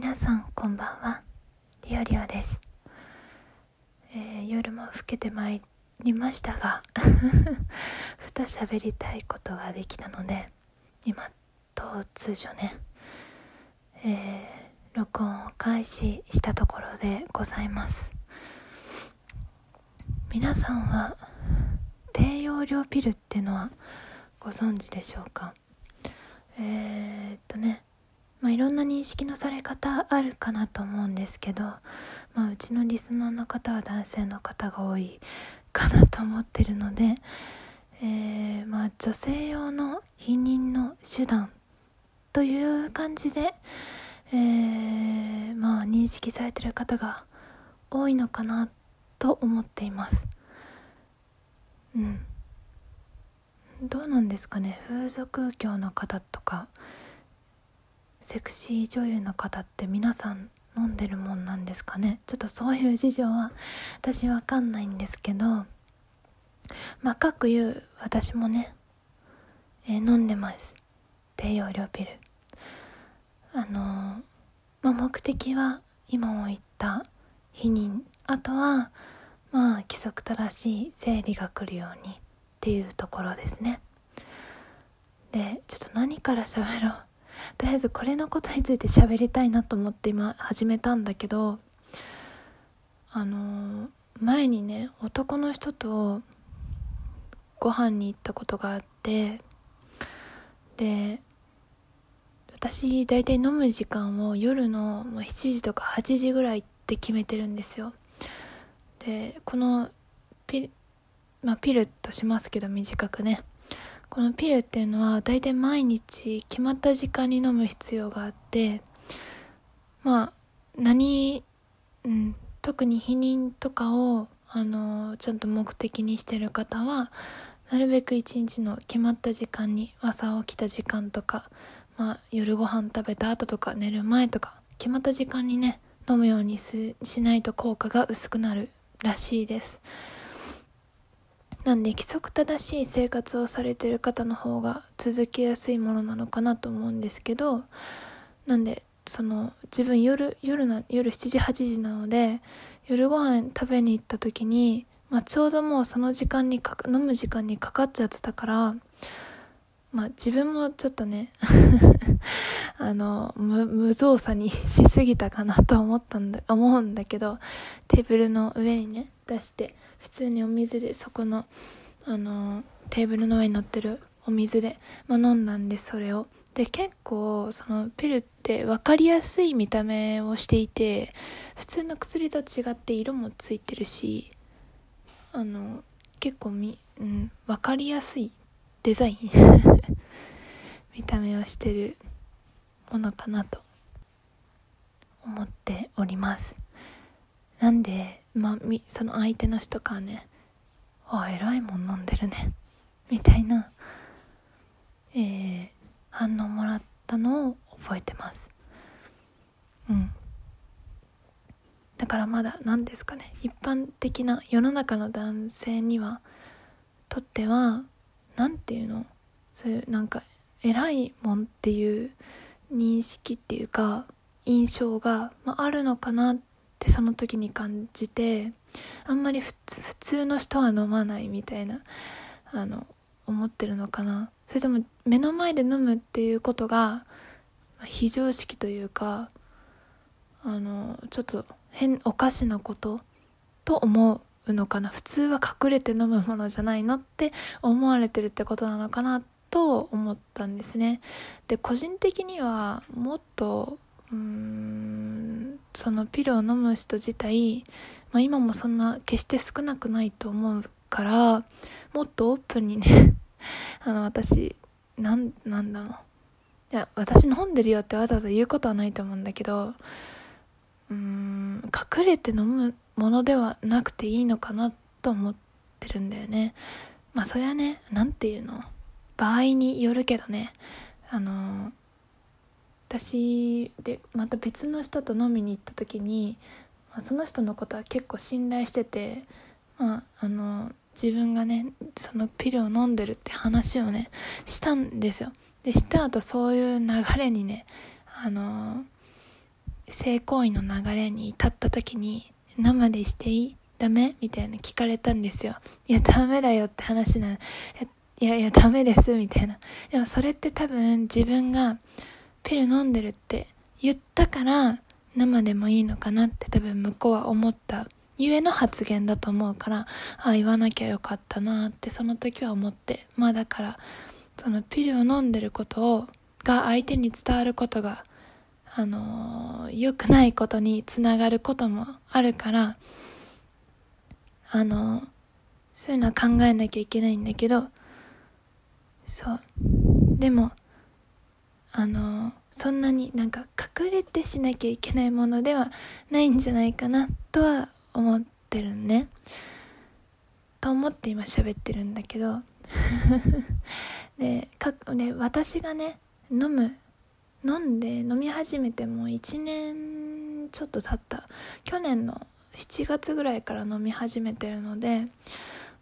皆さんこんばんは。リオリオです、えー夜も更けてまいりましたが ふた喋りたいことができたので今突如ねえー録音を開始したところでございます。皆さんは低用量ピルっていうのはご存知でしょうか？えー、っとねまあ、いろんな認識のされ方あるかなと思うんですけど、まあ、うちのリスナーの方は男性の方が多いかなと思ってるので、えーまあ、女性用の避妊の手段という感じで、えーまあ、認識されてる方が多いのかなと思っています。うんどうなんですかね風俗業の方とかセクシー女優の方って皆さん飲んでるもんなんですかね？ちょっとそういう事情は私わかんないんですけどまあかくいう私もね、えー飲んでます。低用量ピル。あのーまあ、目的は今も言った避妊。あとはまあ規則正しい生理が来るようにっていうところですね。でちょっと何から喋ろう？とりあえずこれのことについて喋りたいなと思って今始めたんだけどあの前にね男の人とご飯に行ったことがあってで私大体飲む時間を夜の7時とか8時ぐらいって決めてるんですよ。でこのピまあピルとしますけど短くね。このピルっていうのは大体毎日決まった時間に飲む必要があってまあ何、うん、特に避妊とかをあのちゃんと目的にしてる方はなるべく一日の決まった時間に朝起きた時間とか、まあ、夜ご飯食べた後とか寝る前とか決まった時間にね飲むようにしないと効果が薄くなるらしいです。なんで規則正しい生活をされてる方の方が続けやすいものなのかなと思うんですけどなんでその自分夜夜な夜7時8時なので夜ご飯食べに行った時に、まあ、ちょうどもうその時間に飲む時間にかかっちゃってたからまあ自分もちょっとね あの無無造作に しすぎたかなと思ったんだ思うんだけどテーブルの上にね出して普通にお水でそこのあのテーブルの上に乗ってるお水で、まあ、飲んだんでそれを。で結構そのピルって分かりやすい見た目をしていて普通の薬と違って色もついてるしあの結構み、うん、分かりやすいデザイン。見た目をしてるものかなと思っております。なんでまあみその相手の人からね「あえらいもん飲んでるね」みたいな、えー反応もらったのを覚えてます。うん。だからまだ何ですかね一般的な世の中の男性にはとっては何ていうの？そういうなんか偉いもんっていう認識っていうか印象が、まあ、あるのかなってその時に感じてあんまり普通の人は飲まないみたいなあの思ってるのかな。それとも目の前で飲むっていうことが非常識というかあのちょっと変おかしなことと思うのかな。普通は隠れて飲むものじゃないのって思われてるってことなのかなと思ったんですね。で個人的にはもっとうんそのピルを飲む人自体、まあ、今もそんな決して少なくないと思うからもっとオープンにね あの私なんなんだろう。いや私飲んでるよってわざわざ言うことはないと思うんだけどうん隠れて飲むものではなくていいのかなと思ってるんだよね。まあそれはねなんていうの？場合によるけどね。あの私でまた別の人と飲みに行った時に、まあ、その人のことは結構信頼しててまああの自分がねそのピルを飲んでるって話をねしたんですよでした後そういう流れにねあの性行為の流れに至った時に生でしていい？ダメ？みたいな聞かれたんですよ。いや、ダメだよって話なの。いやいや、ダメです、みたいな。でもそれって多分自分がピル飲んでるって言ったから生でもいいのかなって多分向こうは思ったゆえの発言だと思うから、ああ、言わなきゃよかったなってその時は思って。まあだから、そのピルを飲んでることを、が相手に伝わることが、あの、良くないことにつながることもあるから、あの、そういうのは考えなきゃいけないんだけど、そう。でも、あの、そんなになんか隠れてしなきゃいけないものではないんじゃないかなとは思ってるね。と思って今喋ってるんだけど でかね私がね飲む飲んで飲み始めてもう1年ちょっと経った去年の7月ぐらいから飲み始めてるので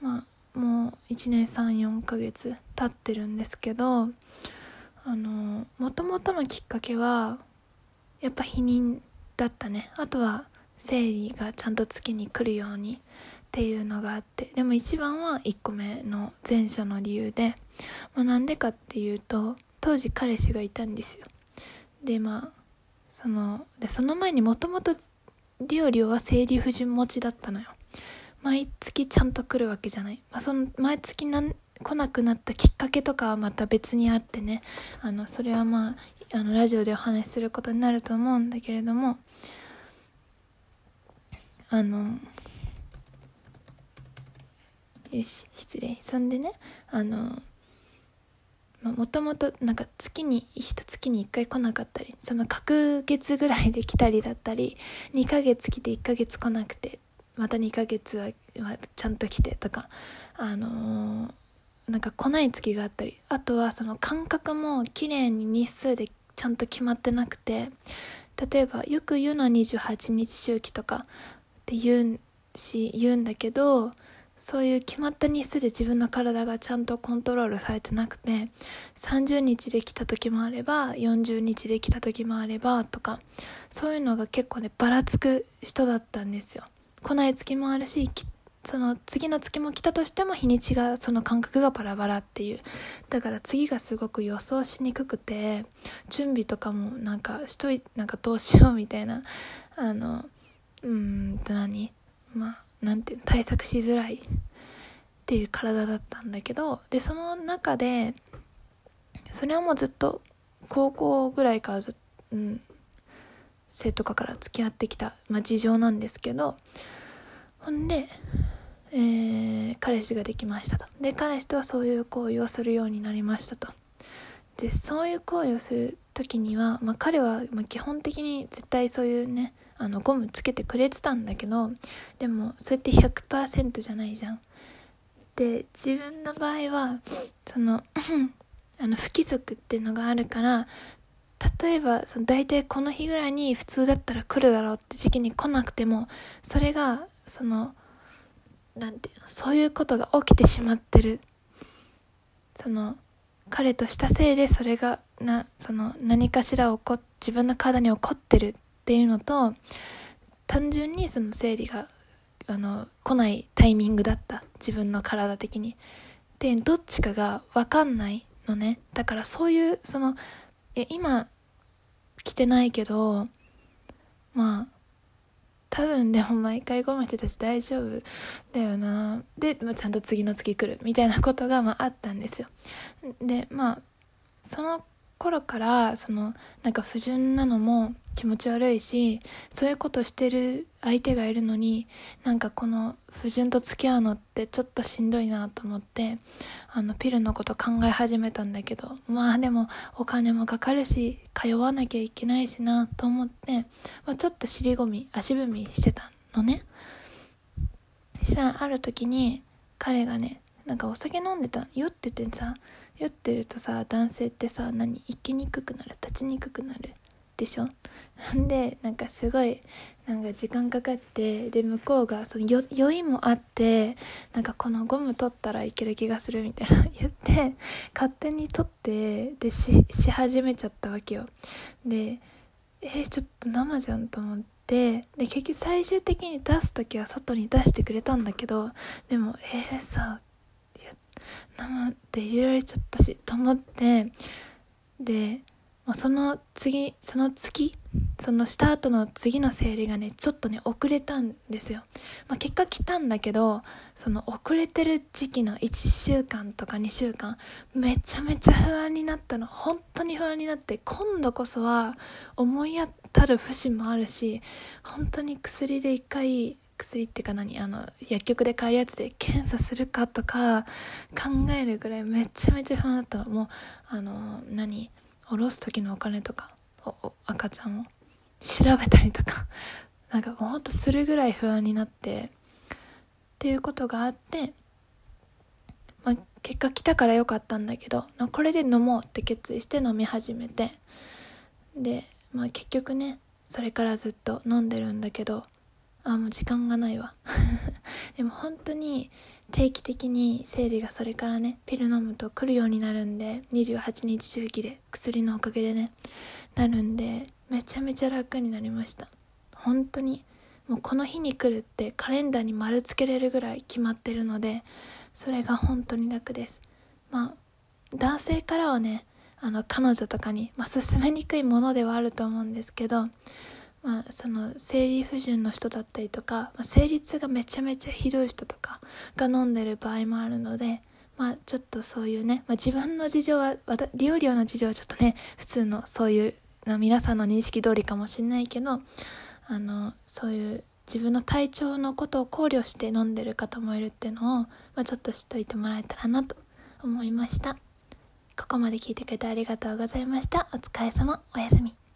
まあもう1年34ヶ月経ってるんですけどあのもともとのきっかけはやっぱ避妊だったね。あとは生理がちゃんと月に来るようにっていうのがあってでも一番は1個目の前者の理由で、まあ、なんでかっていうと当時彼氏がいたんですよ。でまあそのでその前にもともとリオリオは生理不順持ちだったのよ。毎月ちゃんと来るわけじゃない、まあ、その毎月なん来なくなったきっかけとかはまた別にあってね。あのそれはまああのラジオでお話しすることになると思うんだけれども。あのよし失礼。そんでねあのもともとなんか月に一月に1回来なかったりその隔月ぐらいで来たりだったり2ヶ月来て1ヶ月来なくてまた2ヶ月はちゃんと来てとかあのー、なんか来ない月があったりあとはその間隔も綺麗に日数でちゃんと決まってなくて例えばよく言うのは28日周期とかって言うし言うんだけどそういう決まった日数で自分の体がちゃんとコントロールされてなくて30日で来た時もあれば40日で来た時もあればとかそういうのが結構ねばらつく人だったんですよ。来ない月もあるしその次の月も来たとしても日にちがその感覚がバラバラっていう。だから次がすごく予想しにくくて準備とかもなんかしといなんかどうしようみたいな。あのうんと何？まあなんていう対策しづらいっていう体だったんだけどでその中でそれはもうずっと高校ぐらいからず、うん、生徒かから付き合ってきた、まあ、事情なんですけどほんで、えー、彼氏ができましたとで彼氏とはそういう行為をするようになりましたとでそういう行為をする時には、まあ、彼は、基本的に絶対そういうねあのゴムつけてくれてたんだけどでもそれって100%じゃないじゃん。で自分の場合はその あの不規則っていうのがあるから例えばその大体この日ぐらいに普通だったら来るだろうって時期に来なくてもそれがそのなんていうのそういうことが起きてしまってる。その彼としたせいでそれがなその何かしら起こ自分の体に起こってるっていうのと単純にその生理があの来ないタイミングだった。自分の体的に。でどっちかが分かんないのね。だからそういうそのえ今来てないけどまあ多分でも毎回ゴムしてたち大丈夫だよな。で、まあ、ちゃんと次の月来るみたいなことが、まあ、あったんですよ。でまあその頃からそのなんか不純なのも気持ち悪いしそういうことしてる相手がいるのになんかこの不純と付き合うのってちょっとしんどいなと思ってあのピルのこと考え始めたんだけどまあでもお金もかかるし通わなきゃいけないしなと思って、まあ、ちょっと尻込み足踏みしてたのね。したらある時に彼がねなんかお酒飲んでた酔っててさ酔ってるとさ男性ってさ何？生きにくくなる？立ちにくくなる？でしょ？でなんかすごいなんか時間かかってで向こうがその酔いもあってなんかこのゴム取ったらいける気がするみたいな 言って勝手に取ってでし始めちゃったわけよ。でえー、ちょっと生じゃんと思ってで結局最終的に出す時は外に出してくれたんだけどでもえー、さ生って入れられちゃったしと思ってで、その次その月そのした後の次の生理がねちょっとね遅れたんですよ、まあ、結果来たんだけどその遅れてる時期の1週間とか2週間めちゃめちゃ不安になったの。本当に不安になって今度こそは思い当たる節もあるし本当に薬で一回薬っていうか何？あの薬局で買えるやつで検査するかとか考えるぐらいめちゃめちゃ不安だったの。もうあの何？下ろす時のお金とか赤ちゃんを調べたりとか。なんかもうほんとするぐらい不安になってっていうことがあって、まあ、結果来たからよかったんだけどこれで飲もうって決意して飲み始めて。で、まあ、結局ねそれからずっと飲んでるんだけどあもう時間がないわ。でも本当に定期的に生理がそれからねピル飲むと来るようになるんで28日周期で薬のおかげでねなるんでめちゃめちゃ楽になりました。本当にもうこの日に来るってカレンダーに丸つけれるぐらい決まってるのでそれが本当に楽です。まあ男性からはねあの彼女とかに、まあ、勧めにくいものではあると思うんですけどまあ、その生理不順の人だったりとか、まあ、生理痛がめちゃめちゃひどい人とかが飲んでる場合もあるので、まあ、ちょっとそういうね、まあ、自分の事情は利用料の事情はちょっとね普通のそういう皆さんの認識通りかもしれないけどあのそういう自分の体調のことを考慮して飲んでる方もいるっていうのを、まあ、ちょっと知っといてもらえたらなと思いました。ここまで聞いてくれてありがとうございました。お疲れ様。おやすみ。